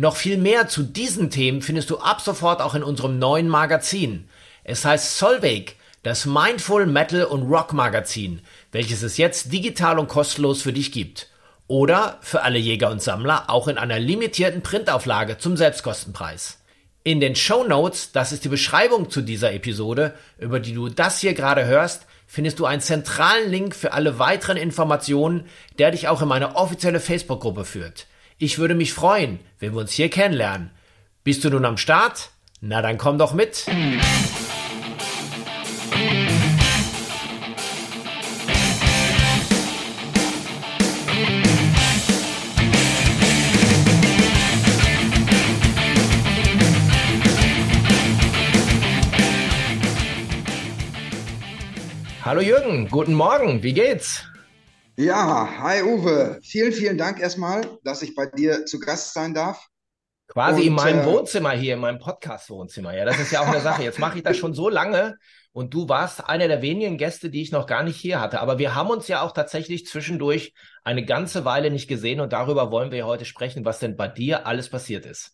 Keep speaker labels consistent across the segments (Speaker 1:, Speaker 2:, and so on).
Speaker 1: Noch viel mehr zu diesen Themen findest du ab sofort auch in unserem neuen Magazin. Es heißt Solveig, das Mindful Metal und Rock Magazin, welches es jetzt digital und kostenlos für dich gibt. Oder für alle Jäger und Sammler auch in einer limitierten Printauflage zum Selbstkostenpreis. In den Show Notes, das ist die Beschreibung zu dieser Episode, über die du das hier gerade hörst, findest du einen zentralen Link für alle weiteren Informationen, der dich auch in meine offizielle Facebook-Gruppe führt. Ich würde mich freuen, wenn wir uns hier kennenlernen. Bist du nun am Start? Na dann komm doch mit. Hallo Jürgen, guten Morgen, wie geht's?
Speaker 2: Ja, hi Uwe. Vielen, vielen Dank erstmal, dass ich bei dir zu Gast sein darf.
Speaker 1: Quasi und, in meinem äh, Wohnzimmer hier, in meinem Podcast-Wohnzimmer. Ja, das ist ja auch eine Sache. Jetzt mache ich das schon so lange und du warst einer der wenigen Gäste, die ich noch gar nicht hier hatte. Aber wir haben uns ja auch tatsächlich zwischendurch eine ganze Weile nicht gesehen und darüber wollen wir heute sprechen, was denn bei dir alles passiert ist.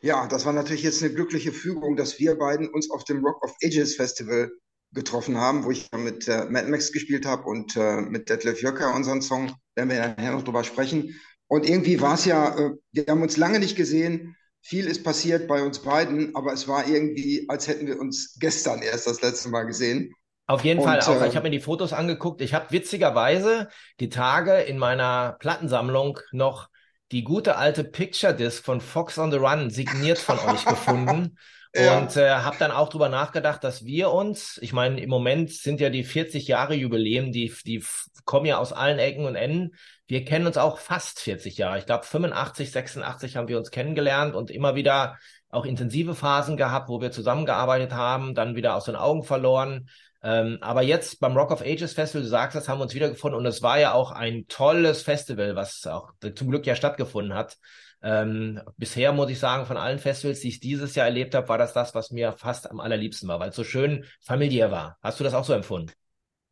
Speaker 2: Ja, das war natürlich jetzt eine glückliche Fügung, dass wir beiden uns auf dem Rock of Ages Festival getroffen haben, wo ich mit äh, Mad Max gespielt habe und äh, mit Detlef Jöcker unseren Song, werden wir nachher noch drüber sprechen. Und irgendwie war es ja, äh, wir haben uns lange nicht gesehen, viel ist passiert bei uns beiden, aber es war irgendwie, als hätten wir uns gestern erst das letzte Mal gesehen.
Speaker 1: Auf jeden und, Fall auch. Äh, ich habe mir die Fotos angeguckt. Ich habe witzigerweise die Tage in meiner Plattensammlung noch die gute alte Picture Disc von Fox on the Run signiert von euch gefunden. Ja. Und äh, habe dann auch drüber nachgedacht, dass wir uns, ich meine, im Moment sind ja die 40 Jahre Jubiläen, die, die kommen ja aus allen Ecken und Enden. Wir kennen uns auch fast 40 Jahre. Ich glaube, 85, 86 haben wir uns kennengelernt und immer wieder auch intensive Phasen gehabt, wo wir zusammengearbeitet haben, dann wieder aus den Augen verloren. Ähm, aber jetzt beim Rock of Ages Festival, du sagst, das haben wir uns wiedergefunden und es war ja auch ein tolles Festival, was auch zum Glück ja stattgefunden hat. Ähm, bisher muss ich sagen, von allen Festivals, die ich dieses Jahr erlebt habe, war das das, was mir fast am allerliebsten war, weil es so schön familiär war. Hast du das auch so empfunden?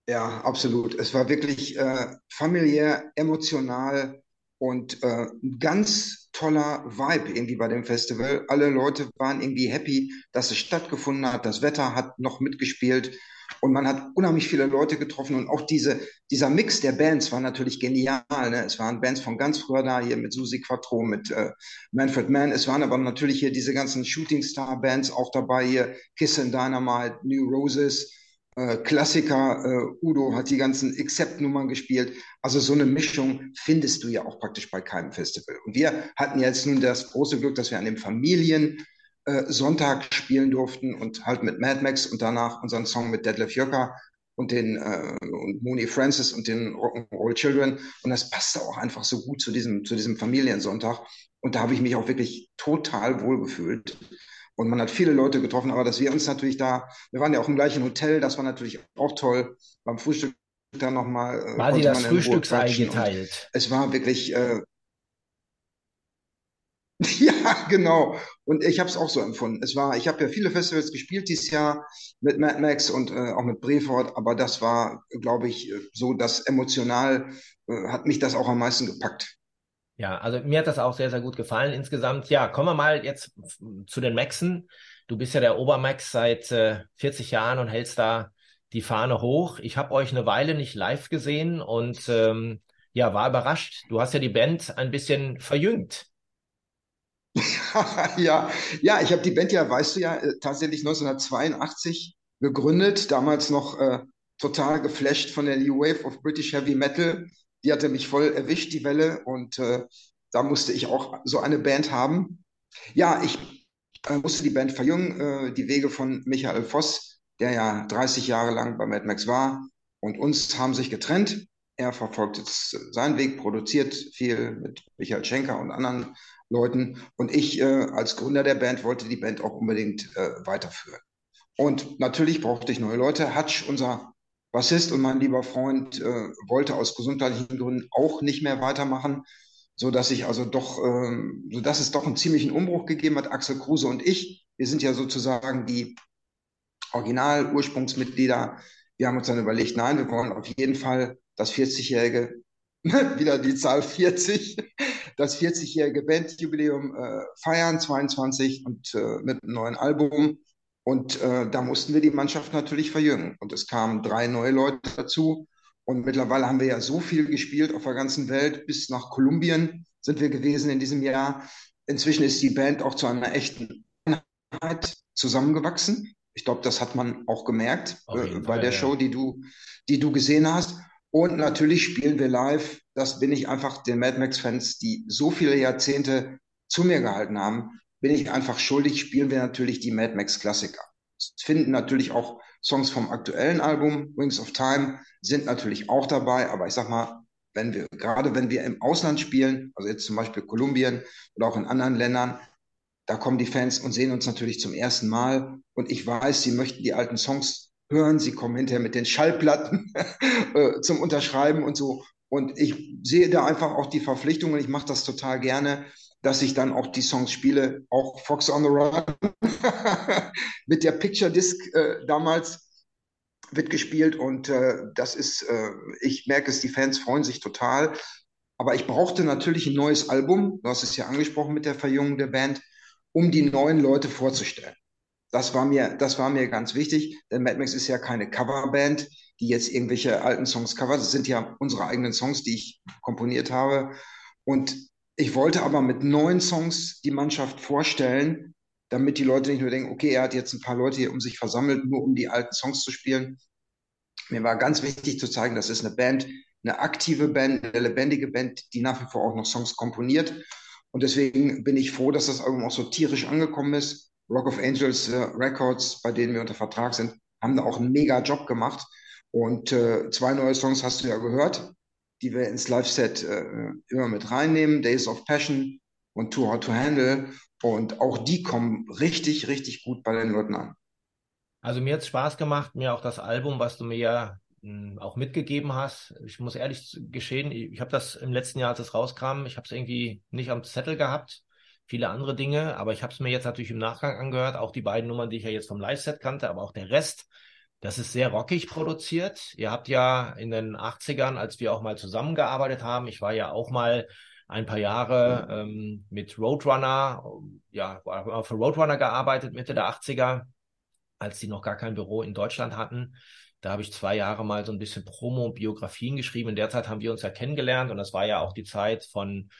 Speaker 2: Ja, absolut. Es war wirklich äh, familiär, emotional und äh, ein ganz toller Vibe irgendwie bei dem Festival. Alle Leute waren irgendwie happy, dass es stattgefunden hat. Das Wetter hat noch mitgespielt. Und man hat unheimlich viele Leute getroffen und auch diese, dieser Mix der Bands war natürlich genial. Ne? Es waren Bands von ganz früher da, hier mit Susi Quattro, mit äh, Manfred Mann. Es waren aber natürlich hier diese ganzen Shooting Star Bands auch dabei, hier Kiss and Dynamite, New Roses, äh, Klassiker. Äh, Udo hat die ganzen Accept-Nummern gespielt. Also so eine Mischung findest du ja auch praktisch bei keinem Festival. Und wir hatten jetzt nun das große Glück, dass wir an dem Familien äh, Sonntag spielen durften und halt mit Mad Max und danach unseren Song mit Deadlift Jöcker und den äh, und Mooney Francis und den Rock'n'Roll Children und das passte auch einfach so gut zu diesem zu diesem Familiensonntag und da habe ich mich auch wirklich total wohl gefühlt und man hat viele Leute getroffen, aber dass wir uns natürlich da, wir waren ja auch im gleichen Hotel, das war natürlich auch toll beim Frühstück dann nochmal.
Speaker 1: Äh, war sie das Frühstücksei geteilt?
Speaker 2: Es war wirklich äh, Ja, genau. Und ich habe es auch so empfunden. Es war, ich habe ja viele Festivals gespielt dieses Jahr mit Mad Max und äh, auch mit Breford, aber das war, glaube ich, äh, so, dass emotional äh, hat mich das auch am meisten gepackt.
Speaker 1: Ja, also mir hat das auch sehr, sehr gut gefallen insgesamt. Ja, kommen wir mal jetzt zu den Maxen. Du bist ja der Obermax seit äh, 40 Jahren und hältst da die Fahne hoch. Ich habe euch eine Weile nicht live gesehen und ähm, ja, war überrascht. Du hast ja die Band ein bisschen verjüngt.
Speaker 2: ja, ja, ich habe die Band ja, weißt du ja, äh, tatsächlich 1982 gegründet, damals noch äh, total geflasht von der New Wave of British Heavy Metal. Die hatte mich voll erwischt, die Welle, und äh, da musste ich auch so eine Band haben. Ja, ich äh, musste die Band verjüngen, äh, die Wege von Michael Voss, der ja 30 Jahre lang bei Mad Max war, und uns haben sich getrennt. Er verfolgt jetzt seinen Weg, produziert viel mit Michael Schenker und anderen Leuten. Und ich äh, als Gründer der Band wollte die Band auch unbedingt äh, weiterführen. Und natürlich brauchte ich neue Leute. Hutch, unser Bassist und mein lieber Freund, äh, wollte aus gesundheitlichen Gründen auch nicht mehr weitermachen, so dass ich also doch, ähm, so es doch einen ziemlichen Umbruch gegeben hat. Axel Kruse und ich, wir sind ja sozusagen die Original-Ursprungsmitglieder. Wir haben uns dann überlegt, nein, wir wollen auf jeden Fall das 40-jährige, wieder die Zahl 40, das 40-jährige Bandjubiläum äh, feiern, 22 und äh, mit einem neuen Album. Und äh, da mussten wir die Mannschaft natürlich verjüngen. Und es kamen drei neue Leute dazu. Und mittlerweile haben wir ja so viel gespielt auf der ganzen Welt. Bis nach Kolumbien sind wir gewesen in diesem Jahr. Inzwischen ist die Band auch zu einer echten Einheit zusammengewachsen. Ich glaube, das hat man auch gemerkt äh, bei der. Show, die du, die du gesehen hast. Und natürlich spielen wir live. Das bin ich einfach den Mad Max-Fans, die so viele Jahrzehnte zu mir gehalten haben, bin ich einfach schuldig, spielen wir natürlich die Mad Max Klassiker. Es finden natürlich auch Songs vom aktuellen Album, Wings of Time, sind natürlich auch dabei, aber ich sag mal, wenn wir, gerade wenn wir im Ausland spielen, also jetzt zum Beispiel Kolumbien oder auch in anderen Ländern, da kommen die Fans und sehen uns natürlich zum ersten Mal. Und ich weiß, sie möchten die alten Songs hören, sie kommen hinterher mit den Schallplatten äh, zum Unterschreiben und so. Und ich sehe da einfach auch die Verpflichtung und ich mache das total gerne, dass ich dann auch die Songs spiele, auch Fox on the Run mit der Picture Disc äh, damals wird gespielt und äh, das ist, äh, ich merke es, die Fans freuen sich total. Aber ich brauchte natürlich ein neues Album, du hast es ja angesprochen mit der Verjüngung der Band, um die neuen Leute vorzustellen. Das war mir, das war mir ganz wichtig, denn Mad Max ist ja keine Coverband, die jetzt irgendwelche alten Songs covert. Das sind ja unsere eigenen Songs, die ich komponiert habe. Und ich wollte aber mit neuen Songs die Mannschaft vorstellen, damit die Leute nicht nur denken, okay, er hat jetzt ein paar Leute hier um sich versammelt, nur um die alten Songs zu spielen. Mir war ganz wichtig zu zeigen, das ist eine Band, eine aktive Band, eine lebendige Band, die nach wie vor auch noch Songs komponiert. Und deswegen bin ich froh, dass das Album auch so tierisch angekommen ist. Rock of Angels äh, Records, bei denen wir unter Vertrag sind, haben da auch einen mega Job gemacht. Und äh, zwei neue Songs hast du ja gehört die wir ins Live-Set äh, immer mit reinnehmen. Days of Passion und Too Hard to Handle. Und auch die kommen richtig, richtig gut bei den Leuten an.
Speaker 1: Also mir hat es Spaß gemacht, mir auch das Album, was du mir ja hm, auch mitgegeben hast. Ich muss ehrlich geschehen, ich, ich habe das im letzten Jahr, als es rauskam, ich habe es irgendwie nicht am Zettel gehabt, viele andere Dinge, aber ich habe es mir jetzt natürlich im Nachgang angehört, auch die beiden Nummern, die ich ja jetzt vom Live-Set kannte, aber auch der Rest das ist sehr rockig produziert. Ihr habt ja in den 80ern, als wir auch mal zusammengearbeitet haben, ich war ja auch mal ein paar Jahre ähm, mit Roadrunner, ja, für Roadrunner gearbeitet, Mitte der 80er, als die noch gar kein Büro in Deutschland hatten. Da habe ich zwei Jahre mal so ein bisschen Promo und Biografien geschrieben. In der Zeit haben wir uns ja kennengelernt und das war ja auch die Zeit von,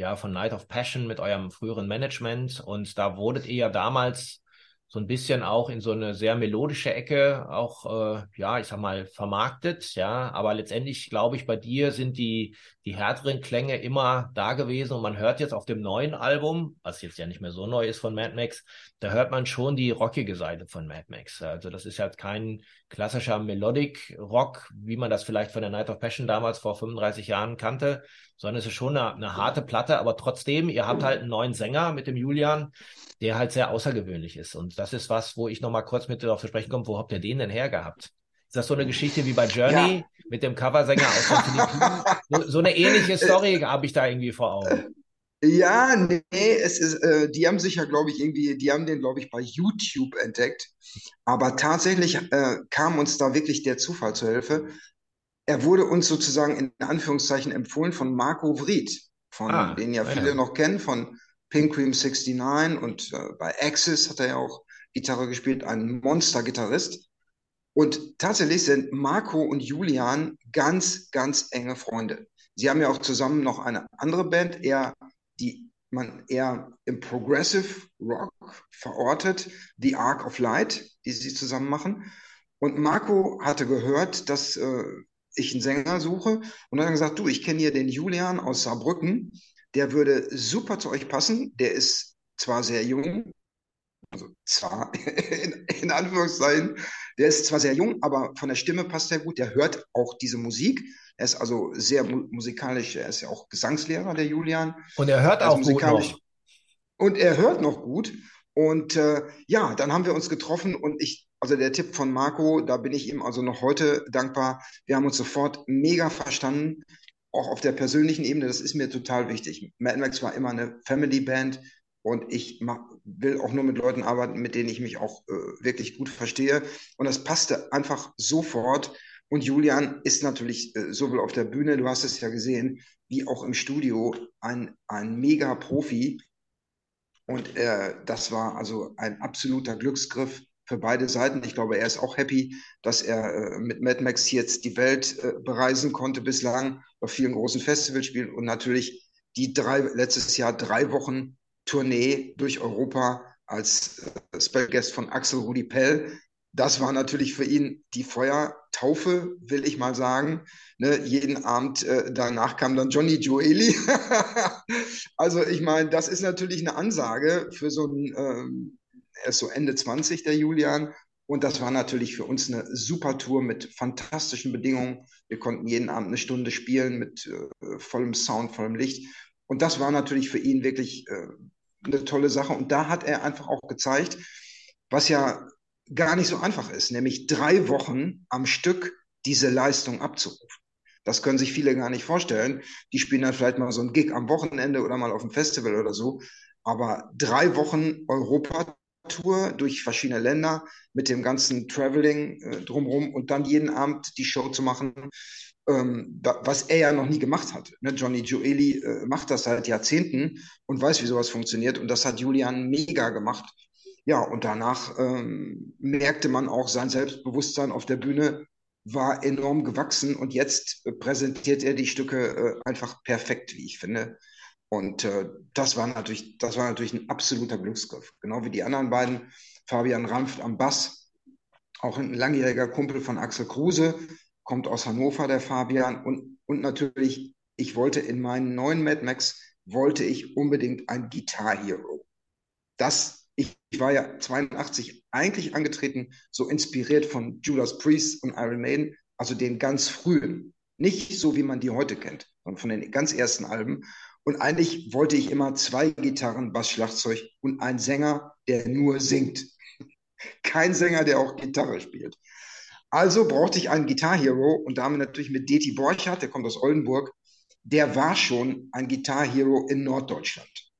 Speaker 1: ja, von Night of Passion mit eurem früheren Management. Und da wurdet ihr ja damals so ein bisschen auch in so eine sehr melodische Ecke auch, äh, ja, ich sag mal, vermarktet, ja. Aber letztendlich, glaube ich, bei dir sind die, die härteren Klänge immer da gewesen und man hört jetzt auf dem neuen Album, was jetzt ja nicht mehr so neu ist von Mad Max, da hört man schon die rockige Seite von Mad Max. Also das ist halt kein klassischer Melodic Rock, wie man das vielleicht von der Night of Passion damals vor 35 Jahren kannte, sondern es ist schon eine, eine harte Platte, aber trotzdem, ihr habt halt einen neuen Sänger mit dem Julian, der halt sehr außergewöhnlich ist. Und das ist was, wo ich nochmal kurz mit darauf zu sprechen komme, wo habt ihr den denn hergehabt? Ist das so eine Geschichte wie bei Journey ja. mit dem Coversänger aus den Philippinen? So, so eine ähnliche Story habe ich da irgendwie vor Augen.
Speaker 2: Ja, nee, es ist, äh, die haben sich ja, glaube ich, irgendwie, die haben den, glaube ich, bei YouTube entdeckt. Aber tatsächlich äh, kam uns da wirklich der Zufall zur Hilfe. Er wurde uns sozusagen in Anführungszeichen empfohlen von Marco Vried, von ah, den ja viele ja. noch kennen, von Pink Cream 69 und äh, bei Axis hat er ja auch Gitarre gespielt, ein Monster-Gitarrist. Und tatsächlich sind Marco und Julian ganz, ganz enge Freunde. Sie haben ja auch zusammen noch eine andere Band, eher die man eher im Progressive Rock verortet, The Arc of Light, die sie zusammen machen. Und Marco hatte gehört, dass äh, ich einen Sänger suche und hat dann gesagt, du, ich kenne hier den Julian aus Saarbrücken, der würde super zu euch passen. Der ist zwar sehr jung, also zwar in, in Anführungszeichen, der ist zwar sehr jung, aber von der Stimme passt er gut. Der hört auch diese Musik. Er ist also sehr mu musikalisch. Er ist ja auch Gesangslehrer, der Julian.
Speaker 1: Und er hört also auch musikalisch. gut
Speaker 2: noch. Und er hört noch gut. Und äh, ja, dann haben wir uns getroffen und ich Also der Tipp von Marco, da bin ich ihm also noch heute dankbar. Wir haben uns sofort mega verstanden, auch auf der persönlichen Ebene. Das ist mir total wichtig. Mad Max war immer eine Family Band und ich mach, will auch nur mit Leuten arbeiten, mit denen ich mich auch äh, wirklich gut verstehe. Und das passte einfach sofort. Und Julian ist natürlich äh, sowohl auf der Bühne, du hast es ja gesehen, wie auch im Studio ein, ein mega Profi. Und äh, das war also ein absoluter Glücksgriff für beide Seiten. Ich glaube, er ist auch happy, dass er äh, mit Mad Max jetzt die Welt äh, bereisen konnte bislang, auf vielen großen Festivals spielt und natürlich die drei, letztes Jahr drei Wochen Tournee durch Europa als äh, Special Guest von Axel Rudi Pell das war natürlich für ihn die Feuertaufe, will ich mal sagen. Ne, jeden Abend äh, danach kam dann Johnny Joeli. also ich meine, das ist natürlich eine Ansage für so ein, ähm, er ist so Ende 20, der Julian. Und das war natürlich für uns eine super Tour mit fantastischen Bedingungen. Wir konnten jeden Abend eine Stunde spielen mit äh, vollem Sound, vollem Licht. Und das war natürlich für ihn wirklich äh, eine tolle Sache. Und da hat er einfach auch gezeigt, was ja gar nicht so einfach ist, nämlich drei Wochen am Stück diese Leistung abzurufen. Das können sich viele gar nicht vorstellen. Die spielen dann vielleicht mal so ein Gig am Wochenende oder mal auf dem Festival oder so. Aber drei Wochen Europatour durch verschiedene Länder mit dem ganzen Traveling äh, drumherum und dann jeden Abend die Show zu machen, ähm, was er ja noch nie gemacht hat. Ne? Johnny Joeli äh, macht das seit Jahrzehnten und weiß, wie sowas funktioniert. Und das hat Julian mega gemacht. Ja, und danach ähm, merkte man auch, sein Selbstbewusstsein auf der Bühne war enorm gewachsen und jetzt äh, präsentiert er die Stücke äh, einfach perfekt, wie ich finde. Und äh, das war natürlich, das war natürlich ein absoluter Glücksgriff. Genau wie die anderen beiden. Fabian Rampft am Bass, auch ein langjähriger Kumpel von Axel Kruse, kommt aus Hannover, der Fabian. Und, und natürlich, ich wollte in meinen neuen Mad Max, wollte ich unbedingt ein Guitar Hero. Das ich, ich, war ja 82 eigentlich angetreten, so inspiriert von Judas Priest und Iron Maiden, also den ganz frühen. Nicht so, wie man die heute kennt, sondern von den ganz ersten Alben. Und eigentlich wollte ich immer zwei Gitarren, Bass, Schlagzeug und einen Sänger, der nur singt. Kein Sänger, der auch Gitarre spielt. Also brauchte ich einen Guitar Hero und da haben wir natürlich mit Deti Borchardt, der kommt aus Oldenburg, der war schon ein Guitar Hero in Norddeutschland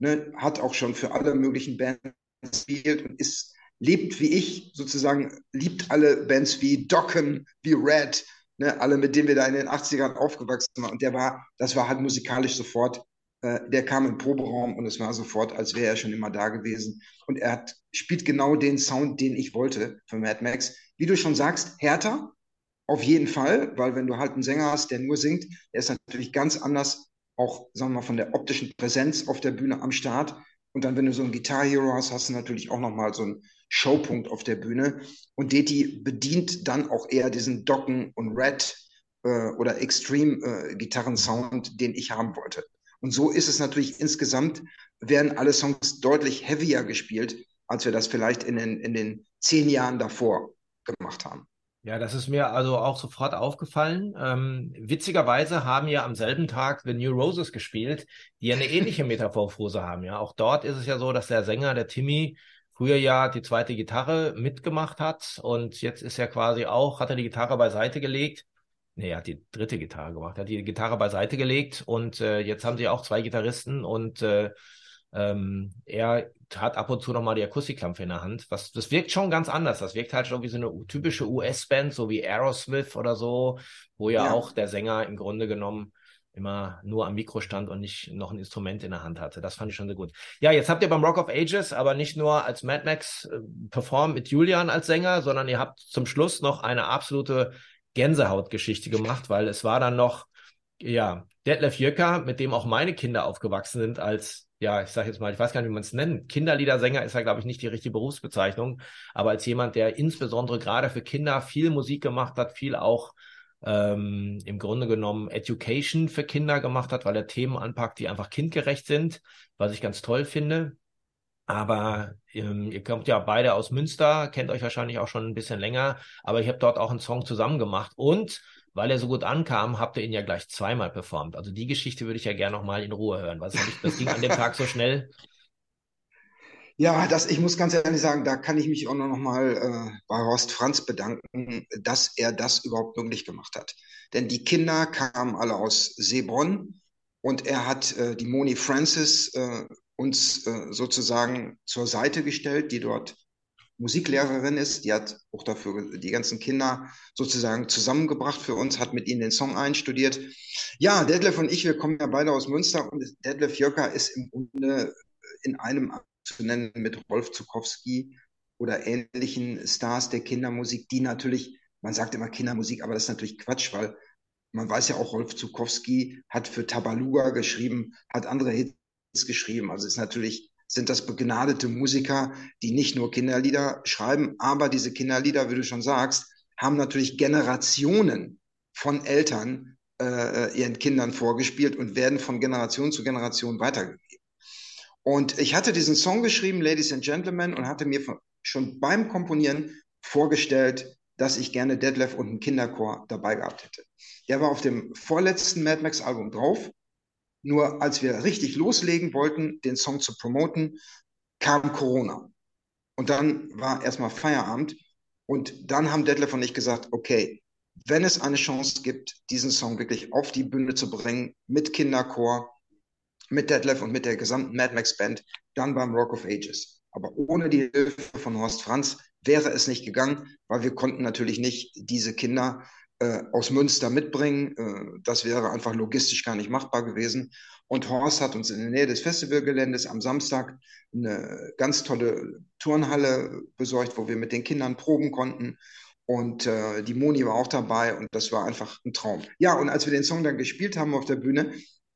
Speaker 2: ne, hat auch schon für alle möglichen Bands gespielt und ist, lebt wie ich sozusagen, liebt alle Bands wie Dokken, wie Red, ne, alle, mit denen wir da in den 80ern aufgewachsen waren. Und der war, das war halt musikalisch sofort, äh, der kam im Proberaum und es war sofort, als wäre er schon immer da gewesen. Und er hat, spielt genau den Sound, den ich wollte für Mad Max. Wie du schon sagst, härter, auf jeden Fall, weil wenn du halt einen Sänger hast, der nur singt, der ist natürlich ganz anders auch, sagen wir mal, von der optischen Präsenz auf der Bühne am Start. Und dann, wenn du so einen Guitar Hero hast, hast du natürlich auch nochmal so einen Showpunkt auf der Bühne. Und Deti bedient dann auch eher diesen Docken und Red äh, oder Extreme äh, Gitarrensound, den ich haben wollte. Und so ist es natürlich insgesamt, werden alle Songs deutlich heavier gespielt, als wir das vielleicht in den, in den zehn Jahren davor gemacht haben.
Speaker 1: Ja, das ist mir also auch sofort aufgefallen. Ähm, witzigerweise haben ja am selben Tag The New Roses gespielt, die ja eine ähnliche Metamorphose haben. Ja, auch dort ist es ja so, dass der Sänger, der Timmy, früher ja die zweite Gitarre mitgemacht hat und jetzt ist er quasi auch, hat er die Gitarre beiseite gelegt. Nee, er hat die dritte Gitarre gemacht, er hat die Gitarre beiseite gelegt und äh, jetzt haben sie auch zwei Gitarristen und äh, ähm, er hat ab und zu noch mal die Akustiklampfe in der Hand. Was, das wirkt schon ganz anders. Das wirkt halt schon wie so eine typische US-Band, so wie Aerosmith oder so, wo ja, ja, auch der Sänger im Grunde genommen immer nur am Mikro stand und nicht noch ein Instrument in der Hand hatte. Das fand ich schon sehr gut. Ja, jetzt habt ihr beim Rock of Ages aber nicht nur als Mad Max äh, performt mit Julian als Sänger, sondern ihr habt zum Schluss noch eine absolute Gänsehautgeschichte gemacht, weil es war dann noch, ja, Detlef Jöcker, mit dem auch meine Kinder aufgewachsen sind als ja, ich sage jetzt mal, ich weiß gar nicht, wie man es nennt. Kinderliedersänger ist ja, glaube ich, nicht die richtige Berufsbezeichnung. Aber als jemand, der insbesondere gerade für Kinder viel Musik gemacht hat, viel auch ähm, im Grunde genommen Education für Kinder gemacht hat, weil er Themen anpackt, die einfach kindgerecht sind, was ich ganz toll finde. Aber ähm, ihr kommt ja beide aus Münster, kennt euch wahrscheinlich auch schon ein bisschen länger, aber ich habe dort auch einen Song zusammen gemacht und weil er so gut ankam, habt ihr ihn ja gleich zweimal performt. Also die Geschichte würde ich ja gerne noch mal in Ruhe hören. Was, ich, das ging an dem Tag so schnell.
Speaker 2: Ja, das, ich muss ganz ehrlich sagen, da kann ich mich auch noch mal äh, bei Horst Franz bedanken, dass er das überhaupt möglich gemacht hat. Denn die Kinder kamen alle aus Seebronn und er hat äh, die Moni Francis äh, uns äh, sozusagen zur Seite gestellt, die dort Musiklehrerin ist. Die hat auch dafür die ganzen Kinder sozusagen zusammengebracht für uns, hat mit ihnen den Song einstudiert. Ja, Detlef und ich, wir kommen ja beide aus Münster und Detlef Jöcker ist im Grunde in einem zu nennen mit Rolf Zukowski oder ähnlichen Stars der Kindermusik, die natürlich, man sagt immer Kindermusik, aber das ist natürlich Quatsch, weil man weiß ja auch, Rolf Zukowski hat für Tabaluga geschrieben, hat andere Hits geschrieben. Also ist natürlich, sind das begnadete Musiker, die nicht nur Kinderlieder schreiben, aber diese Kinderlieder, wie du schon sagst, haben natürlich Generationen von Eltern äh, ihren Kindern vorgespielt und werden von Generation zu Generation weitergegeben. Und ich hatte diesen Song geschrieben, Ladies and Gentlemen, und hatte mir schon beim Komponieren vorgestellt, dass ich gerne Deadlift und einen Kinderchor dabei gehabt hätte. Der war auf dem vorletzten Mad Max Album drauf. Nur als wir richtig loslegen wollten, den Song zu promoten, kam Corona. Und dann war erstmal Feierabend. Und dann haben Detlef und ich gesagt, okay, wenn es eine Chance gibt, diesen Song wirklich auf die Bühne zu bringen, mit Kinderchor, mit Detlef und mit der gesamten Mad Max Band dann beim Rock of Ages. Aber ohne die Hilfe von Horst Franz wäre es nicht gegangen, weil wir konnten natürlich nicht diese Kinder äh, aus Münster mitbringen. Äh, das wäre einfach logistisch gar nicht machbar gewesen. Und Horst hat uns in der Nähe des Festivalgeländes am Samstag eine ganz tolle Turnhalle besorgt, wo wir mit den Kindern proben konnten. Und äh, die Moni war auch dabei und das war einfach ein Traum. Ja, und als wir den Song dann gespielt haben auf der Bühne,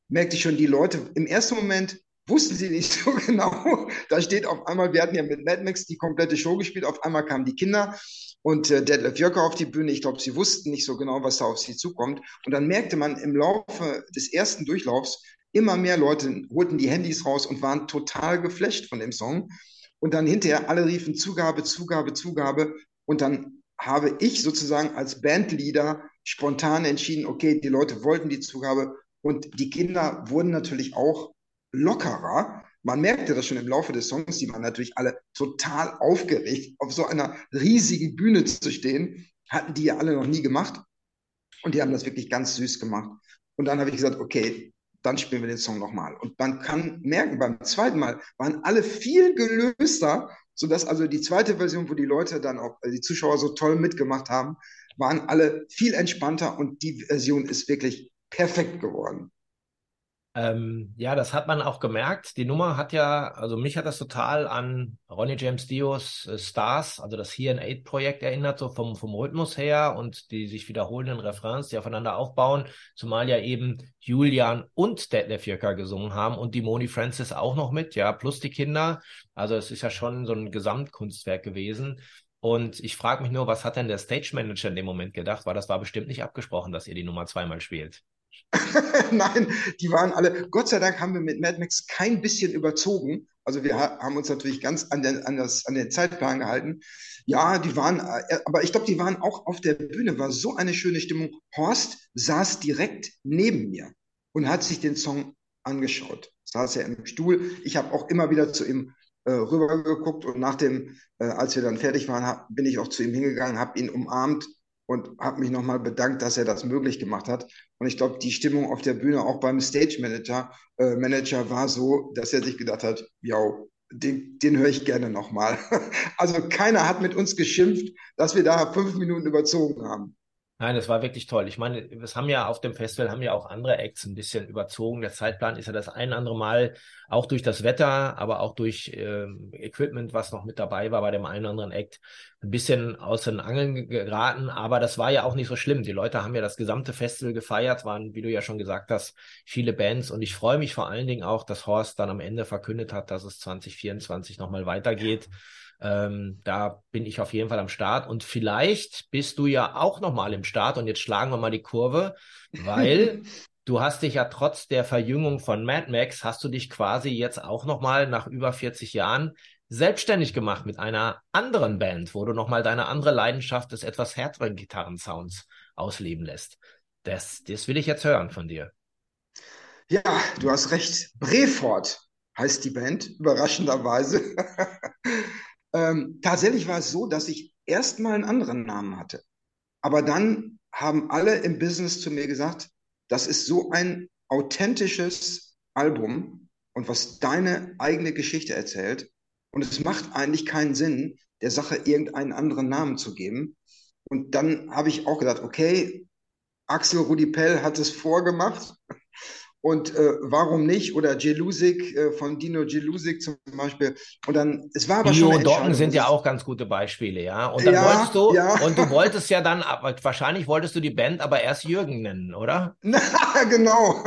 Speaker 2: merkte ich schon, die Leute im ersten Moment wussten sie nicht so genau. Da steht auf einmal, wir hatten ja mit Mad Max die komplette Show gespielt, auf einmal kamen die Kinder und äh, Detlef Jöcker auf die Bühne. Ich glaube, sie wussten nicht so genau, was da auf sie zukommt. Und dann merkte man im Laufe des ersten Durchlaufs, immer mehr Leute holten die Handys raus und waren total geflasht von dem Song. Und dann hinterher alle riefen Zugabe, Zugabe, Zugabe. Und dann habe ich sozusagen als Bandleader spontan entschieden, okay, die Leute wollten die Zugabe und die Kinder wurden natürlich auch lockerer. Man merkte das schon im Laufe des Songs, die waren natürlich alle total aufgeregt, auf so einer riesigen Bühne zu stehen. Hatten die ja alle noch nie gemacht. Und die haben das wirklich ganz süß gemacht. Und dann habe ich gesagt, okay, dann spielen wir den Song nochmal. Und man kann merken, beim zweiten Mal waren alle viel gelöster, sodass also die zweite Version, wo die Leute dann auch, die Zuschauer so toll mitgemacht haben, waren alle viel entspannter und die Version ist wirklich perfekt geworden.
Speaker 1: Ähm, ja, das hat man auch gemerkt. Die Nummer hat ja, also mich hat das total an Ronnie James Dios äh, Stars, also das Here in Eight Projekt erinnert, so vom, vom Rhythmus her und die sich wiederholenden Refrains, die aufeinander aufbauen, zumal ja eben Julian und Detlef Jöcker gesungen haben und die Moni Francis auch noch mit, ja, plus die Kinder. Also es ist ja schon so ein Gesamtkunstwerk gewesen. Und ich frage mich nur, was hat denn der Stage Manager in dem Moment gedacht? Weil das war bestimmt nicht abgesprochen, dass ihr die Nummer zweimal spielt.
Speaker 2: Nein, die waren alle, Gott sei Dank haben wir mit Mad Max kein bisschen überzogen. Also wir haben uns natürlich ganz an den, an, das, an den Zeitplan gehalten. Ja, die waren, äh, aber ich glaube, die waren auch auf der Bühne, war so eine schöne Stimmung. Horst saß direkt neben mir und hat sich den Song angeschaut. Saß er im Stuhl. Ich habe auch immer wieder zu ihm äh, rübergeguckt und nach dem, äh, als wir dann fertig waren, hab, bin ich auch zu ihm hingegangen, habe ihn umarmt und habe mich nochmal bedankt, dass er das möglich gemacht hat. Und ich glaube, die Stimmung auf der Bühne auch beim Stage Manager, äh, Manager war so, dass er sich gedacht hat, ja, den, den höre ich gerne nochmal. also keiner hat mit uns geschimpft, dass wir da fünf Minuten überzogen haben.
Speaker 1: Nein, das war wirklich toll. Ich meine, es haben ja auf dem Festival haben ja auch andere Acts ein bisschen überzogen. Der Zeitplan ist ja das ein andere Mal auch durch das Wetter, aber auch durch äh, Equipment, was noch mit dabei war bei dem einen oder anderen Act, ein bisschen aus den Angeln geraten. Aber das war ja auch nicht so schlimm. Die Leute haben ja das gesamte Festival gefeiert, waren, wie du ja schon gesagt hast, viele Bands. Und ich freue mich vor allen Dingen auch, dass Horst dann am Ende verkündet hat, dass es 2024 nochmal weitergeht. Ja. Ähm, da bin ich auf jeden Fall am Start und vielleicht bist du ja auch noch mal im Start und jetzt schlagen wir mal die Kurve, weil du hast dich ja trotz der Verjüngung von Mad Max hast du dich quasi jetzt auch noch mal nach über 40 Jahren selbstständig gemacht mit einer anderen Band, wo du noch mal deine andere Leidenschaft des etwas härteren Gitarrensounds ausleben lässt. Das, das will ich jetzt hören von dir.
Speaker 2: Ja, du hast recht. Brefort heißt die Band, überraschenderweise. ähm, tatsächlich war es so, dass ich erstmal einen anderen Namen hatte. Aber dann haben alle im Business zu mir gesagt, das ist so ein authentisches Album und was deine eigene Geschichte erzählt. Und es macht eigentlich keinen Sinn, der Sache irgendeinen anderen Namen zu geben. Und dann habe ich auch gedacht, okay, Axel Rudi Pell hat es vorgemacht. Und äh, warum nicht? Oder Jelusik äh, von Dino Jelusik zum Beispiel. Und dann, es war aber
Speaker 1: Dio
Speaker 2: schon.
Speaker 1: und Docken sind ja auch ganz gute Beispiele, ja. Und dann ja, wolltest du, ja. und du wolltest ja dann, wahrscheinlich wolltest du die Band aber erst Jürgen nennen, oder?
Speaker 2: Na, genau.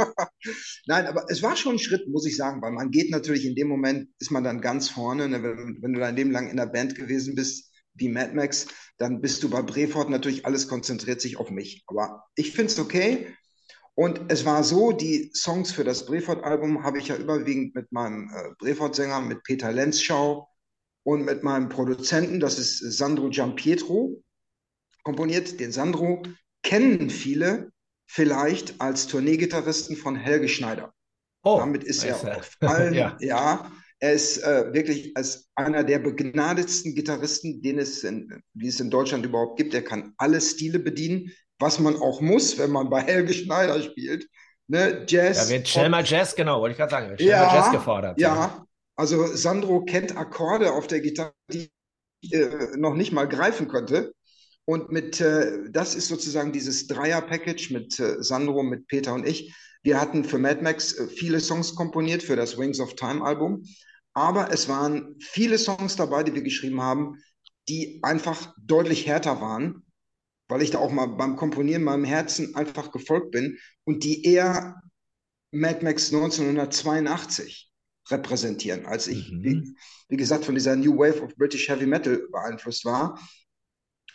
Speaker 2: Nein, aber es war schon ein Schritt, muss ich sagen, weil man geht natürlich in dem Moment, ist man dann ganz vorne, ne? wenn, wenn, du dein Leben lang in der Band gewesen bist, wie Mad Max, dann bist du bei Brefort natürlich, alles konzentriert sich auf mich. Aber ich finde es okay. Und es war so, die Songs für das Brefort-Album habe ich ja überwiegend mit meinem äh, Brefort-Sänger, mit Peter Lenzschau und mit meinem Produzenten, das ist Sandro Giampietro, komponiert. Den Sandro kennen viele vielleicht als Tourneegitarristen von Helge Schneider. Oh, Damit ist er auf allen, ja. ja. er ist äh, wirklich als einer der begnadetsten Gitarristen, den es in, die es in Deutschland überhaupt gibt. Er kann alle Stile bedienen was man auch muss, wenn man bei Helge Schneider spielt. Ne, Jazz.
Speaker 1: Da wird schnell mal Jazz, genau, wollte ich gerade sagen.
Speaker 2: Wird schnell ja, mal Jazz gefordert. Ja, ja, also Sandro kennt Akkorde auf der Gitarre, die ich äh, noch nicht mal greifen konnte. Und mit, äh, das ist sozusagen dieses Dreier-Package mit äh, Sandro, mit Peter und ich. Wir hatten für Mad Max äh, viele Songs komponiert für das Wings of Time Album. Aber es waren viele Songs dabei, die wir geschrieben haben, die einfach deutlich härter waren weil ich da auch mal beim Komponieren meinem Herzen einfach gefolgt bin und die eher Mad Max 1982 repräsentieren, als ich, mhm. wie, wie, gesagt, von dieser New Wave of British Heavy Metal beeinflusst war.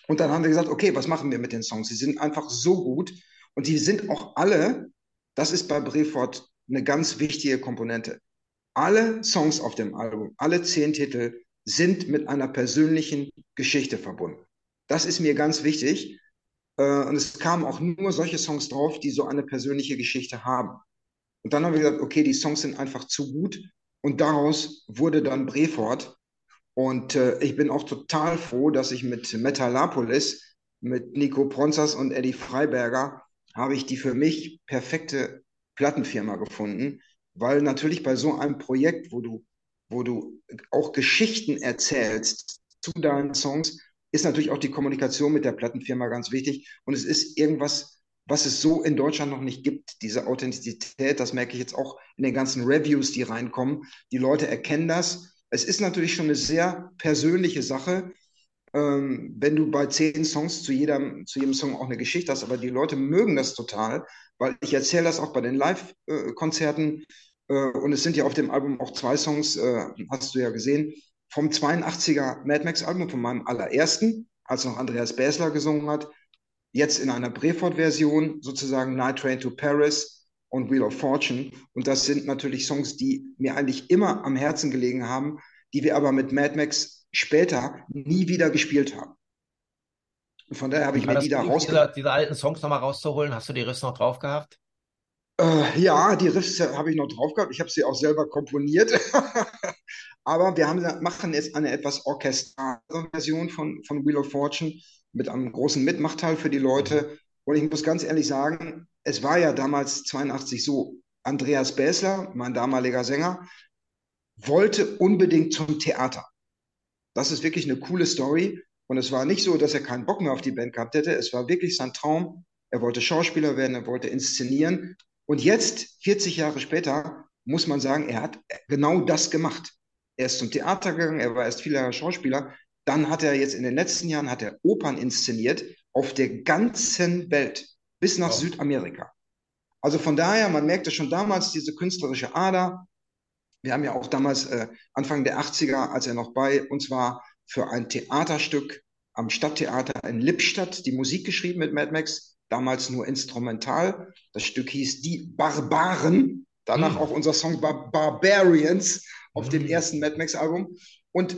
Speaker 2: Und dann haben wir gesagt, okay, was machen wir mit den Songs? Sie sind einfach so gut und die sind auch alle, das ist bei Brefort eine ganz wichtige Komponente. Alle Songs auf dem Album, alle zehn Titel sind mit einer persönlichen Geschichte verbunden. Das ist mir ganz wichtig. Äh, und es kamen auch nur solche Songs drauf, die so eine persönliche Geschichte haben. Und dann haben wir gesagt, okay, die Songs sind einfach zu gut. Und daraus wurde dann Brefort. Und äh, ich bin auch total froh, dass ich mit Metalapolis, mit Nico Pronzas und Eddie Freiberger, habe ich die für mich perfekte Plattenfirma gefunden. Weil natürlich bei so einem Projekt, wo du, wo du auch Geschichten erzählst zu deinen Songs, ist natürlich auch die Kommunikation mit der Plattenfirma ganz wichtig. Und es ist irgendwas, was es so in Deutschland noch nicht gibt. Diese Authentizität, das merke ich jetzt auch in den ganzen Reviews, die reinkommen. Die Leute erkennen das. Es ist natürlich schon eine sehr persönliche Sache, ähm, wenn du bei zehn Songs zu, jedem, zu jedem Song auch eine Geschichte hast. Aber die Leute mögen das total, weil ich erzähle das auch bei den Live-Konzerten. Äh, und es sind ja auf dem Album auch zwei Songs, äh, hast du ja gesehen, vom 82er Mad Max Album, von meinem allerersten, als noch Andreas Bäsler gesungen hat, jetzt in einer Brefort-Version, sozusagen Night Train to Paris und Wheel of Fortune. Und das sind natürlich Songs, die mir eigentlich immer am Herzen gelegen haben, die wir aber mit Mad Max später nie wieder gespielt haben. Und von daher habe ich mir die da
Speaker 1: rausgeholt. Diese, diese alten Songs nochmal rauszuholen, hast du die Riffs noch drauf gehabt?
Speaker 2: Äh, ja, die Riffs habe ich noch drauf gehabt. Ich habe sie auch selber komponiert. Aber wir haben, machen jetzt eine etwas orchestrale Version von, von Wheel of Fortune mit einem großen Mitmachteil für die Leute. Und ich muss ganz ehrlich sagen, es war ja damals 82 so, Andreas Bäsler, mein damaliger Sänger, wollte unbedingt zum Theater. Das ist wirklich eine coole Story. Und es war nicht so, dass er keinen Bock mehr auf die Band gehabt hätte. Es war wirklich sein Traum. Er wollte Schauspieler werden, er wollte inszenieren. Und jetzt, 40 Jahre später, muss man sagen, er hat genau das gemacht. Er ist zum Theater gegangen, er war erst viele Jahre Schauspieler. Dann hat er jetzt in den letzten Jahren hat er Opern inszeniert auf der ganzen Welt, bis nach wow. Südamerika. Also von daher, man merkte schon damals diese künstlerische Ader. Wir haben ja auch damals äh, Anfang der 80er, als er noch bei uns war, für ein Theaterstück am Stadttheater in Lippstadt die Musik geschrieben mit Mad Max, damals nur instrumental. Das Stück hieß Die Barbaren, danach mhm. auch unser Song Bar Barbarians auf mhm. dem ersten Mad Max Album. Und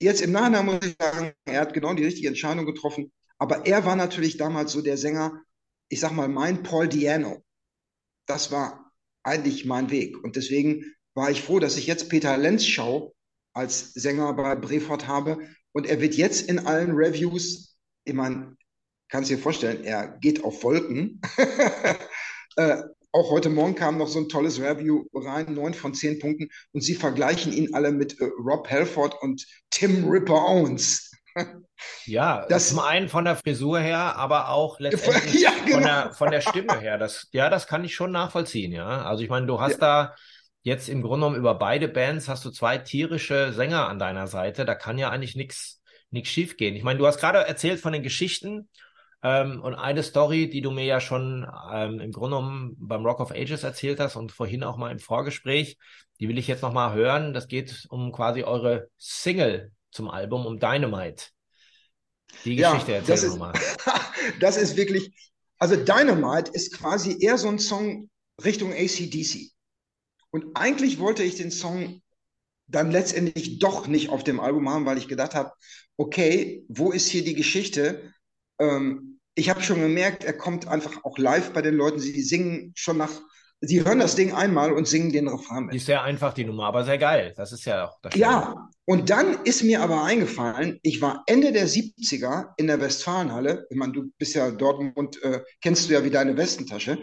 Speaker 2: jetzt im Nachhinein muss ich sagen, er hat genau die richtige Entscheidung getroffen. Aber er war natürlich damals so der Sänger, ich sag mal, mein Paul Diano. Das war eigentlich mein Weg. Und deswegen war ich froh, dass ich jetzt Peter Lenzschau als Sänger bei Brefort habe. Und er wird jetzt in allen Reviews, ich meine, kannst dir vorstellen, er geht auf Wolken. äh, auch heute Morgen kam noch so ein tolles Review rein, neun von zehn Punkten, und sie vergleichen ihn alle mit äh, Rob Halford und Tim Ripper Owens.
Speaker 1: Ja, das zum einen von der Frisur her, aber auch letztendlich ja, genau. von, der, von der Stimme her. Das, ja, das kann ich schon nachvollziehen, ja. Also ich meine, du hast ja. da jetzt im Grunde genommen über beide Bands hast du zwei tierische Sänger an deiner Seite. Da kann ja eigentlich nichts nichts schief gehen. Ich meine, du hast gerade erzählt von den Geschichten ähm, und eine Story, die du mir ja schon ähm, im Grunde genommen beim Rock of Ages erzählt hast und vorhin auch mal im Vorgespräch, die will ich jetzt nochmal hören. Das geht um quasi eure Single zum Album, um Dynamite.
Speaker 2: Die Geschichte ja, erzähl nochmal. das ist wirklich, also Dynamite ist quasi eher so ein Song Richtung ACDC. Und eigentlich wollte ich den Song dann letztendlich doch nicht auf dem Album haben, weil ich gedacht habe, okay, wo ist hier die Geschichte? Ähm, ich habe schon gemerkt, er kommt einfach auch live bei den Leuten. Sie singen schon nach, sie hören das Ding einmal und singen den Refrain
Speaker 1: mit. Die ist sehr einfach, die Nummer, aber sehr geil. Das ist ja auch
Speaker 2: das Ja, und dann ist mir aber eingefallen, ich war Ende der 70er in der Westfalenhalle. Ich meine, du bist ja dort und äh, kennst du ja wie deine Westentasche.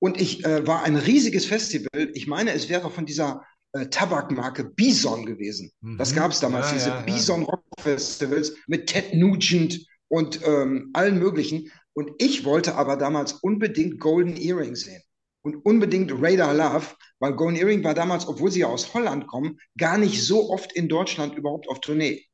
Speaker 2: Und ich äh, war ein riesiges Festival. Ich meine, es wäre von dieser äh, Tabakmarke Bison gewesen. Mhm. Das gab es damals, ja, diese ja, Bison Rock Festivals mit Ted Nugent und ähm, allen möglichen. Und ich wollte aber damals unbedingt Golden Earring sehen und unbedingt Radar Love, weil Golden Earring war damals, obwohl sie ja aus Holland kommen, gar nicht so oft in Deutschland überhaupt auf Tournee.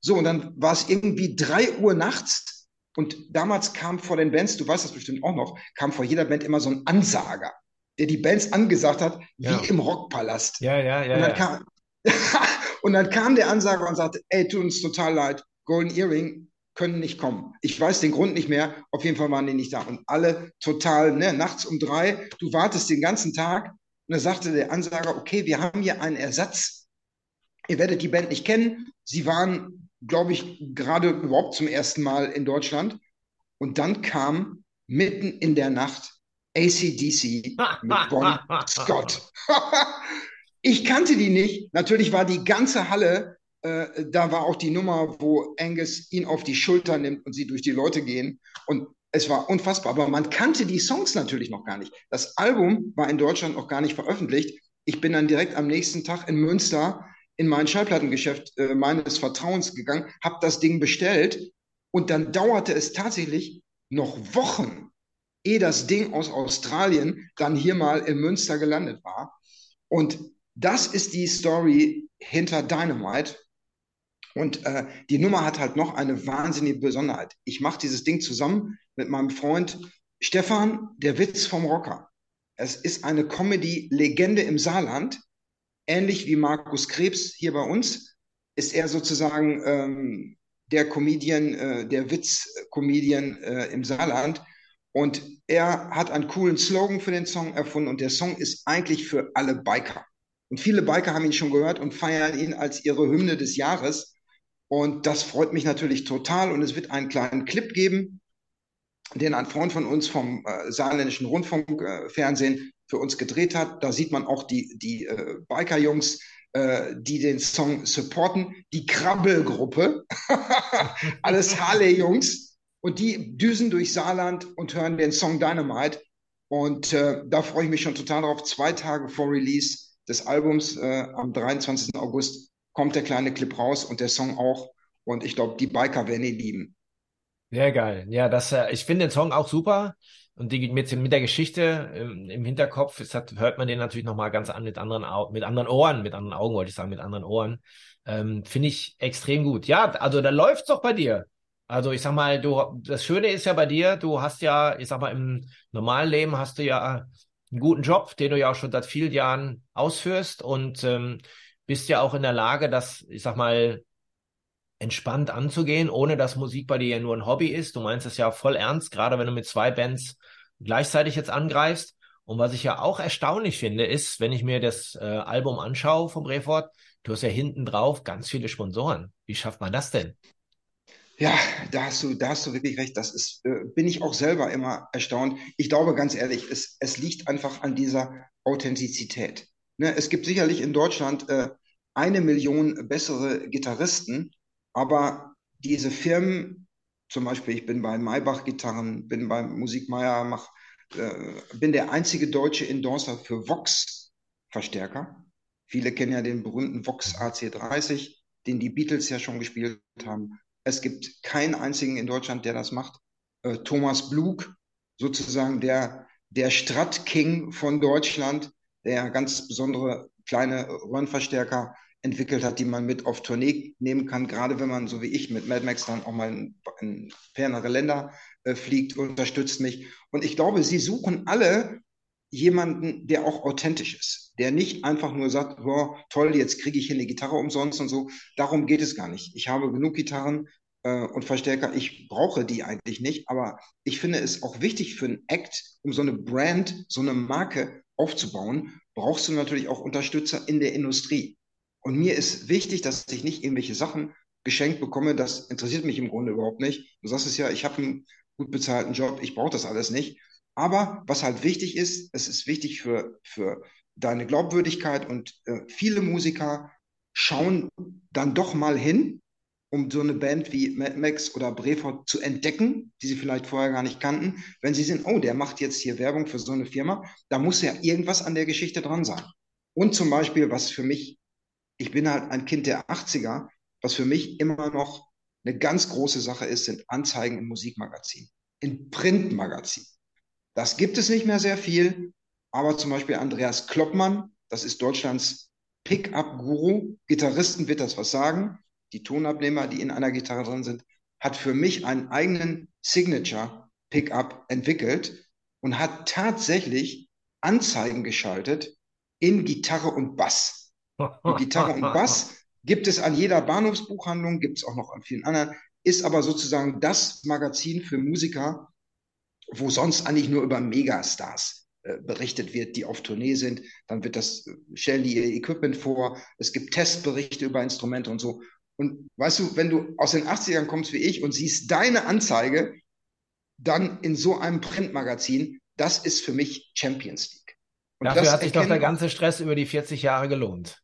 Speaker 2: So, und dann war es irgendwie drei Uhr nachts und damals kam vor den Bands, du weißt das bestimmt auch noch, kam vor jeder Band immer so ein Ansager, der die Bands angesagt hat, wie ja. im Rockpalast.
Speaker 1: Ja, ja, ja. Und dann,
Speaker 2: ja. Kam, und dann kam der Ansager und sagte, ey, tut uns total leid, Golden Earring können nicht kommen. Ich weiß den Grund nicht mehr. Auf jeden Fall waren die nicht da. Und alle total, ne, nachts um drei, du wartest den ganzen Tag. Und da sagte der Ansager, okay, wir haben hier einen Ersatz. Ihr werdet die Band nicht kennen. Sie waren, glaube ich, gerade überhaupt zum ersten Mal in Deutschland. Und dann kam mitten in der Nacht ACDC mit Bon Scott. ich kannte die nicht. Natürlich war die ganze Halle äh, da war auch die Nummer, wo Angus ihn auf die Schulter nimmt und sie durch die Leute gehen. Und es war unfassbar. Aber man kannte die Songs natürlich noch gar nicht. Das Album war in Deutschland noch gar nicht veröffentlicht. Ich bin dann direkt am nächsten Tag in Münster in mein Schallplattengeschäft äh, meines Vertrauens gegangen, habe das Ding bestellt und dann dauerte es tatsächlich noch Wochen, ehe das Ding aus Australien dann hier mal in Münster gelandet war. Und das ist die Story hinter Dynamite. Und äh, die Nummer hat halt noch eine wahnsinnige Besonderheit. Ich mache dieses Ding zusammen mit meinem Freund Stefan, der Witz vom Rocker. Es ist eine Comedy-Legende im Saarland. Ähnlich wie Markus Krebs hier bei uns ist er sozusagen ähm, der Comedian, äh, der Witz-Comedian äh, im Saarland. Und er hat einen coolen Slogan für den Song erfunden und der Song ist eigentlich für alle Biker. Und viele Biker haben ihn schon gehört und feiern ihn als ihre Hymne des Jahres. Und das freut mich natürlich total. Und es wird einen kleinen Clip geben, den ein Freund von uns vom äh, saarländischen Rundfunkfernsehen äh, für uns gedreht hat. Da sieht man auch die, die äh, Biker-Jungs, äh, die den Song supporten. Die Krabbelgruppe, alles Harley-Jungs. Und die düsen durch Saarland und hören den Song Dynamite. Und äh, da freue ich mich schon total drauf. Zwei Tage vor Release des Albums äh, am 23. August kommt der kleine Clip raus und der Song auch. Und ich glaube, die Biker werden ihn lieben.
Speaker 1: Sehr geil. Ja, das, äh, ich finde den Song auch super. Und die, mit, mit der Geschichte ähm, im Hinterkopf ist, hat, hört man den natürlich nochmal ganz an mit anderen, mit anderen Ohren, mit anderen Augen, wollte ich sagen, mit anderen Ohren. Ähm, finde ich extrem gut. Ja, also da läuft's doch bei dir. Also ich sag mal, du, das Schöne ist ja bei dir, du hast ja, ich sag mal, im normalen Leben hast du ja einen guten Job, den du ja auch schon seit vielen Jahren ausführst und ähm, bist ja auch in der Lage, das, ich sag mal, entspannt anzugehen, ohne dass Musik bei dir ja nur ein Hobby ist. Du meinst es ja voll ernst, gerade wenn du mit zwei Bands gleichzeitig jetzt angreifst. Und was ich ja auch erstaunlich finde, ist, wenn ich mir das äh, Album anschaue vom Brefort, du hast ja hinten drauf ganz viele Sponsoren. Wie schafft man das denn?
Speaker 2: Ja, da hast du, da hast du wirklich recht. Das ist, äh, bin ich auch selber immer erstaunt. Ich glaube ganz ehrlich, es, es liegt einfach an dieser Authentizität. Ne, es gibt sicherlich in Deutschland äh, eine Million bessere Gitarristen, aber diese Firmen, zum Beispiel ich bin bei Maybach Gitarren, bin bei Musikmeier, mach, äh, bin der einzige deutsche Endorser für Vox Verstärker. Viele kennen ja den berühmten Vox AC30, den die Beatles ja schon gespielt haben. Es gibt keinen einzigen in Deutschland, der das macht. Äh, Thomas Blug, sozusagen der, der Strat-King von Deutschland, der ganz besondere kleine Röhrenverstärker entwickelt hat, die man mit auf Tournee nehmen kann, gerade wenn man, so wie ich, mit Mad Max dann auch mal in, in fernere Länder äh, fliegt, unterstützt mich. Und ich glaube, sie suchen alle jemanden, der auch authentisch ist, der nicht einfach nur sagt, oh, toll, jetzt kriege ich hier eine Gitarre umsonst und so. Darum geht es gar nicht. Ich habe genug Gitarren äh, und Verstärker. Ich brauche die eigentlich nicht, aber ich finde es auch wichtig für einen Act, um so eine Brand, so eine Marke aufzubauen, brauchst du natürlich auch Unterstützer in der Industrie. Und mir ist wichtig, dass ich nicht irgendwelche Sachen geschenkt bekomme. Das interessiert mich im Grunde überhaupt nicht. Du sagst es ja, ich habe einen gut bezahlten Job, ich brauche das alles nicht. Aber was halt wichtig ist, es ist wichtig für, für deine Glaubwürdigkeit und äh, viele Musiker schauen dann doch mal hin, um so eine Band wie Mad Max oder Brefort zu entdecken, die sie vielleicht vorher gar nicht kannten. Wenn sie sehen, oh, der macht jetzt hier Werbung für so eine Firma, da muss ja irgendwas an der Geschichte dran sein. Und zum Beispiel, was für mich, ich bin halt ein Kind der 80er, was für mich immer noch eine ganz große Sache ist, sind Anzeigen im Musikmagazin, in Printmagazin. Das gibt es nicht mehr sehr viel, aber zum Beispiel Andreas Kloppmann, das ist Deutschlands Pickup-Guru, Gitarristen wird das was sagen, die Tonabnehmer, die in einer Gitarre drin sind, hat für mich einen eigenen Signature-Pickup entwickelt und hat tatsächlich Anzeigen geschaltet in Gitarre und Bass. Und Gitarre und Bass gibt es an jeder Bahnhofsbuchhandlung, gibt es auch noch an vielen anderen, ist aber sozusagen das Magazin für Musiker, wo sonst eigentlich nur über Megastars äh, berichtet wird, die auf Tournee sind. Dann wird das, äh, stellen die ihr Equipment vor. Es gibt Testberichte über Instrumente und so. Und weißt du, wenn du aus den 80ern kommst wie ich und siehst deine Anzeige dann in so einem Printmagazin, das ist für mich Champions League.
Speaker 1: Und Dafür hat sich doch der ganze Stress über die 40 Jahre gelohnt.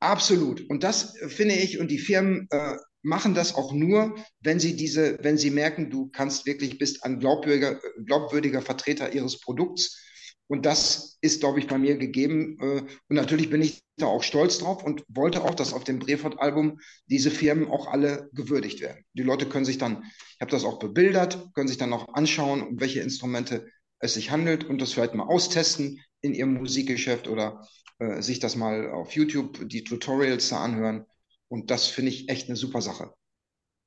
Speaker 2: Absolut. Und das äh, finde ich, und die Firmen äh, machen das auch nur, wenn sie diese, wenn sie merken, du kannst wirklich, bist ein glaubwürdiger, glaubwürdiger Vertreter ihres Produkts. Und das ist, glaube ich, bei mir gegeben. Äh, und natürlich bin ich da auch stolz drauf und wollte auch, dass auf dem Brefort-Album diese Firmen auch alle gewürdigt werden. Die Leute können sich dann, ich habe das auch bebildert, können sich dann auch anschauen, welche Instrumente es sich handelt und das vielleicht mal austesten in ihrem Musikgeschäft oder äh, sich das mal auf YouTube, die Tutorials da anhören. Und das finde ich echt eine super Sache.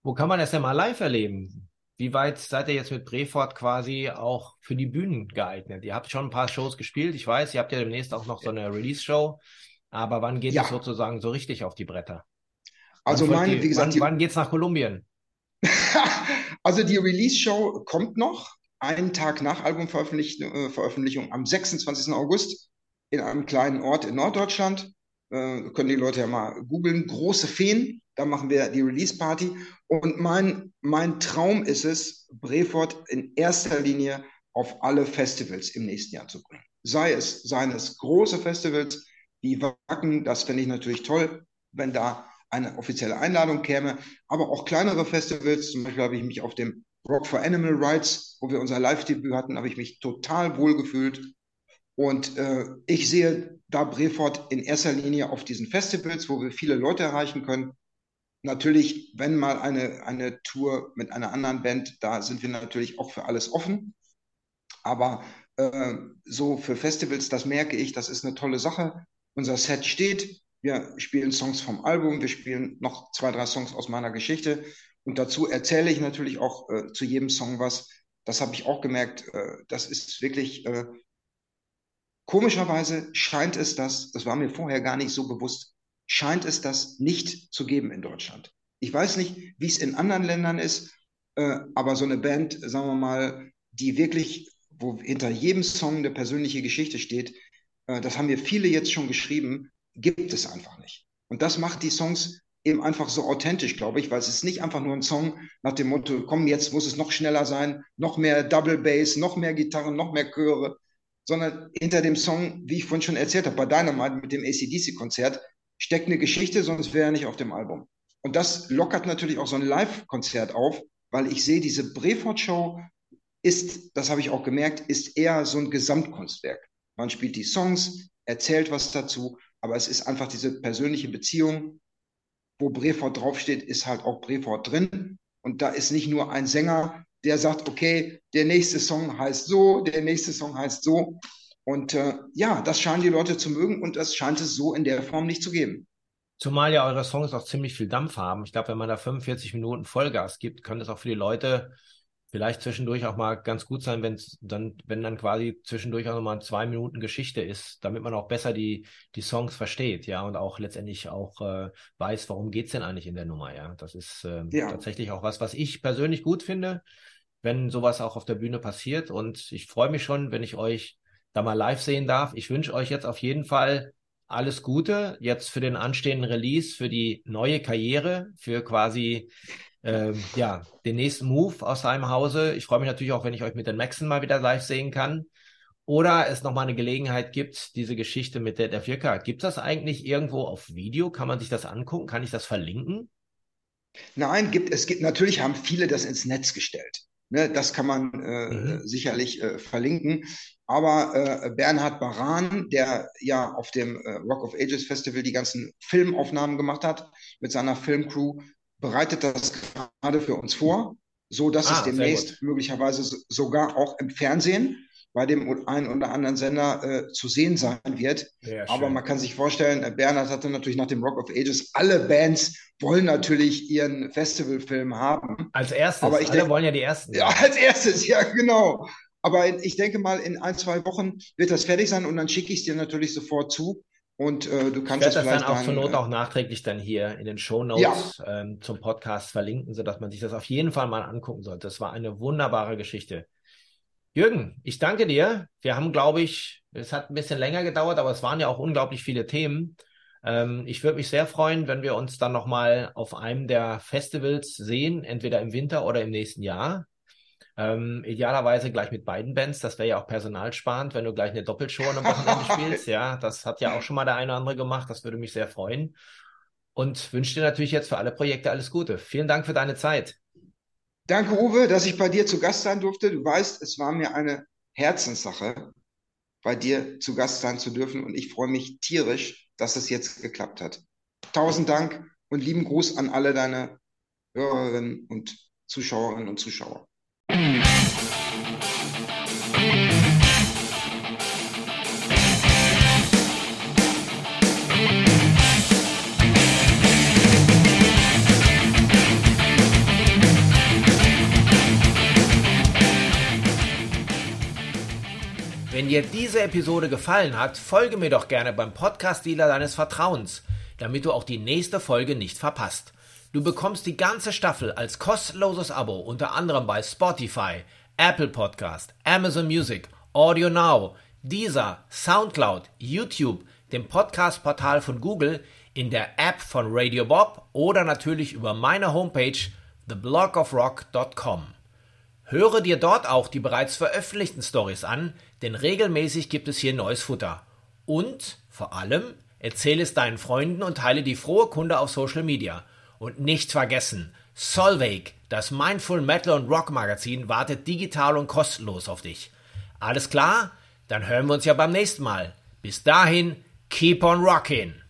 Speaker 1: Wo kann man das denn mal live erleben? Wie weit seid ihr jetzt mit Brefort quasi auch für die Bühnen geeignet? Ihr habt schon ein paar Shows gespielt. Ich weiß, ihr habt ja demnächst auch noch so eine Release-Show. Aber wann geht ja. es sozusagen so richtig auf die Bretter?
Speaker 2: Also mein, die, wie gesagt,
Speaker 1: wann, wann geht es nach Kolumbien?
Speaker 2: also die Release-Show kommt noch, einen Tag nach Albumveröffentlichung äh, am 26. August in einem kleinen Ort in Norddeutschland äh, können die Leute ja mal googeln, große Feen, da machen wir die Release-Party. Und mein, mein Traum ist es, Brefort in erster Linie auf alle Festivals im nächsten Jahr zu bringen. Sei es, seien es große Festivals wie Wacken, das fände ich natürlich toll, wenn da eine offizielle Einladung käme, aber auch kleinere Festivals, zum Beispiel habe ich mich auf dem Rock for Animal Rights, wo wir unser Live-Debüt hatten, habe ich mich total wohl gefühlt. Und äh, ich sehe da Brefort in erster Linie auf diesen Festivals, wo wir viele Leute erreichen können. Natürlich, wenn mal eine, eine Tour mit einer anderen Band, da sind wir natürlich auch für alles offen. Aber äh, so für Festivals, das merke ich, das ist eine tolle Sache. Unser Set steht. Wir spielen Songs vom Album, wir spielen noch zwei, drei Songs aus meiner Geschichte. Und dazu erzähle ich natürlich auch äh, zu jedem Song was. Das habe ich auch gemerkt. Äh, das ist wirklich äh, Komischerweise scheint es das, das war mir vorher gar nicht so bewusst, scheint es das nicht zu geben in Deutschland. Ich weiß nicht, wie es in anderen Ländern ist, äh, aber so eine Band, sagen wir mal, die wirklich, wo hinter jedem Song eine persönliche Geschichte steht, äh, das haben wir viele jetzt schon geschrieben, gibt es einfach nicht. Und das macht die Songs eben einfach so authentisch, glaube ich, weil es ist nicht einfach nur ein Song nach dem Motto, komm, jetzt muss es noch schneller sein, noch mehr Double Bass, noch mehr Gitarren, noch mehr Chöre, sondern hinter dem Song, wie ich vorhin schon erzählt habe, bei Dynamite mit dem ACDC-Konzert, steckt eine Geschichte, sonst wäre er nicht auf dem Album. Und das lockert natürlich auch so ein Live-Konzert auf, weil ich sehe, diese Brefort-Show ist, das habe ich auch gemerkt, ist eher so ein Gesamtkunstwerk. Man spielt die Songs, erzählt was dazu, aber es ist einfach diese persönliche Beziehung. Wo Brefort draufsteht, ist halt auch Brefort drin. Und da ist nicht nur ein Sänger, der sagt, okay, der nächste Song heißt so, der nächste Song heißt so. Und äh, ja, das scheinen die Leute zu mögen und das scheint es so in der Form nicht zu geben.
Speaker 1: Zumal ja eure Songs auch ziemlich viel Dampf haben. Ich glaube, wenn man da 45 Minuten Vollgas gibt, kann das auch für die Leute vielleicht zwischendurch auch mal ganz gut sein, wenn dann, wenn dann quasi zwischendurch auch nochmal zwei Minuten Geschichte ist, damit man auch besser die, die Songs versteht, ja, und auch letztendlich auch äh, weiß, warum geht's denn eigentlich in der Nummer, ja. Das ist äh, ja. tatsächlich auch was, was ich persönlich gut finde, wenn sowas auch auf der Bühne passiert. Und ich freue mich schon, wenn ich euch da mal live sehen darf. Ich wünsche euch jetzt auf jeden Fall alles Gute jetzt für den anstehenden Release, für die neue Karriere, für quasi ähm, ja, den nächsten Move aus seinem Hause. Ich freue mich natürlich auch, wenn ich euch mit den Maxen mal wieder live sehen kann. Oder es nochmal eine Gelegenheit gibt, diese Geschichte mit der, der 4K. Gibt das eigentlich irgendwo auf Video? Kann man sich das angucken? Kann ich das verlinken?
Speaker 2: Nein, gibt, es gibt, natürlich haben viele das ins Netz gestellt. Ne, das kann man äh, mhm. sicherlich äh, verlinken. Aber äh, Bernhard Baran, der ja auf dem äh, Rock of Ages Festival die ganzen Filmaufnahmen gemacht hat mit seiner Filmcrew, bereitet das gerade für uns vor, so dass ah, es demnächst möglicherweise sogar auch im Fernsehen bei dem einen oder anderen Sender äh, zu sehen sein wird. Ja, Aber man kann sich vorstellen, äh, Bernhard hatte natürlich nach dem Rock of Ages, alle Bands wollen natürlich ihren Festivalfilm haben.
Speaker 1: Als erstes, Aber ich alle denk, wollen ja die ersten.
Speaker 2: Ja, als erstes, ja, genau. Aber ich denke mal, in ein, zwei Wochen wird das fertig sein und dann schicke ich es dir natürlich sofort zu. Und äh, du kannst
Speaker 1: ich das, das dann auch zur Not äh, auch nachträglich dann hier in den Show Notes ja. ähm, zum Podcast verlinken, sodass man sich das auf jeden Fall mal angucken sollte. Das war eine wunderbare Geschichte. Jürgen, ich danke dir. Wir haben, glaube ich, es hat ein bisschen länger gedauert, aber es waren ja auch unglaublich viele Themen. Ähm, ich würde mich sehr freuen, wenn wir uns dann nochmal auf einem der Festivals sehen, entweder im Winter oder im nächsten Jahr. Ähm, idealerweise gleich mit beiden Bands. Das wäre ja auch personalsparend, wenn du gleich eine Doppelshow am Wochenende spielst. Ja, das hat ja auch schon mal der eine oder andere gemacht. Das würde mich sehr freuen. Und wünsche dir natürlich jetzt für alle Projekte alles Gute. Vielen Dank für deine Zeit.
Speaker 2: Danke, Uwe, dass ich bei dir zu Gast sein durfte. Du weißt, es war mir eine Herzenssache, bei dir zu Gast sein zu dürfen. Und ich freue mich tierisch, dass es jetzt geklappt hat. Tausend Dank und lieben Gruß an alle deine Hörerinnen und Zuschauerinnen und Zuschauer.
Speaker 1: Wenn dir diese Episode gefallen hat, folge mir doch gerne beim Podcast-Dealer deines Vertrauens, damit du auch die nächste Folge nicht verpasst. Du bekommst die ganze Staffel als kostenloses Abo unter anderem bei Spotify, Apple Podcast, Amazon Music, Audio Now, Deezer, Soundcloud, YouTube, dem Podcast-Portal von Google, in der App von Radio Bob oder natürlich über meine Homepage theblogofrock.com. Höre dir dort auch die bereits veröffentlichten Stories an, denn regelmäßig gibt es hier neues Futter. Und vor allem erzähle es deinen Freunden und teile die frohe Kunde auf Social Media. Und nicht vergessen, Solveig, das Mindful Metal und Rock Magazin, wartet digital und kostenlos auf dich. Alles klar? Dann hören wir uns ja beim nächsten Mal. Bis dahin, keep on rocking!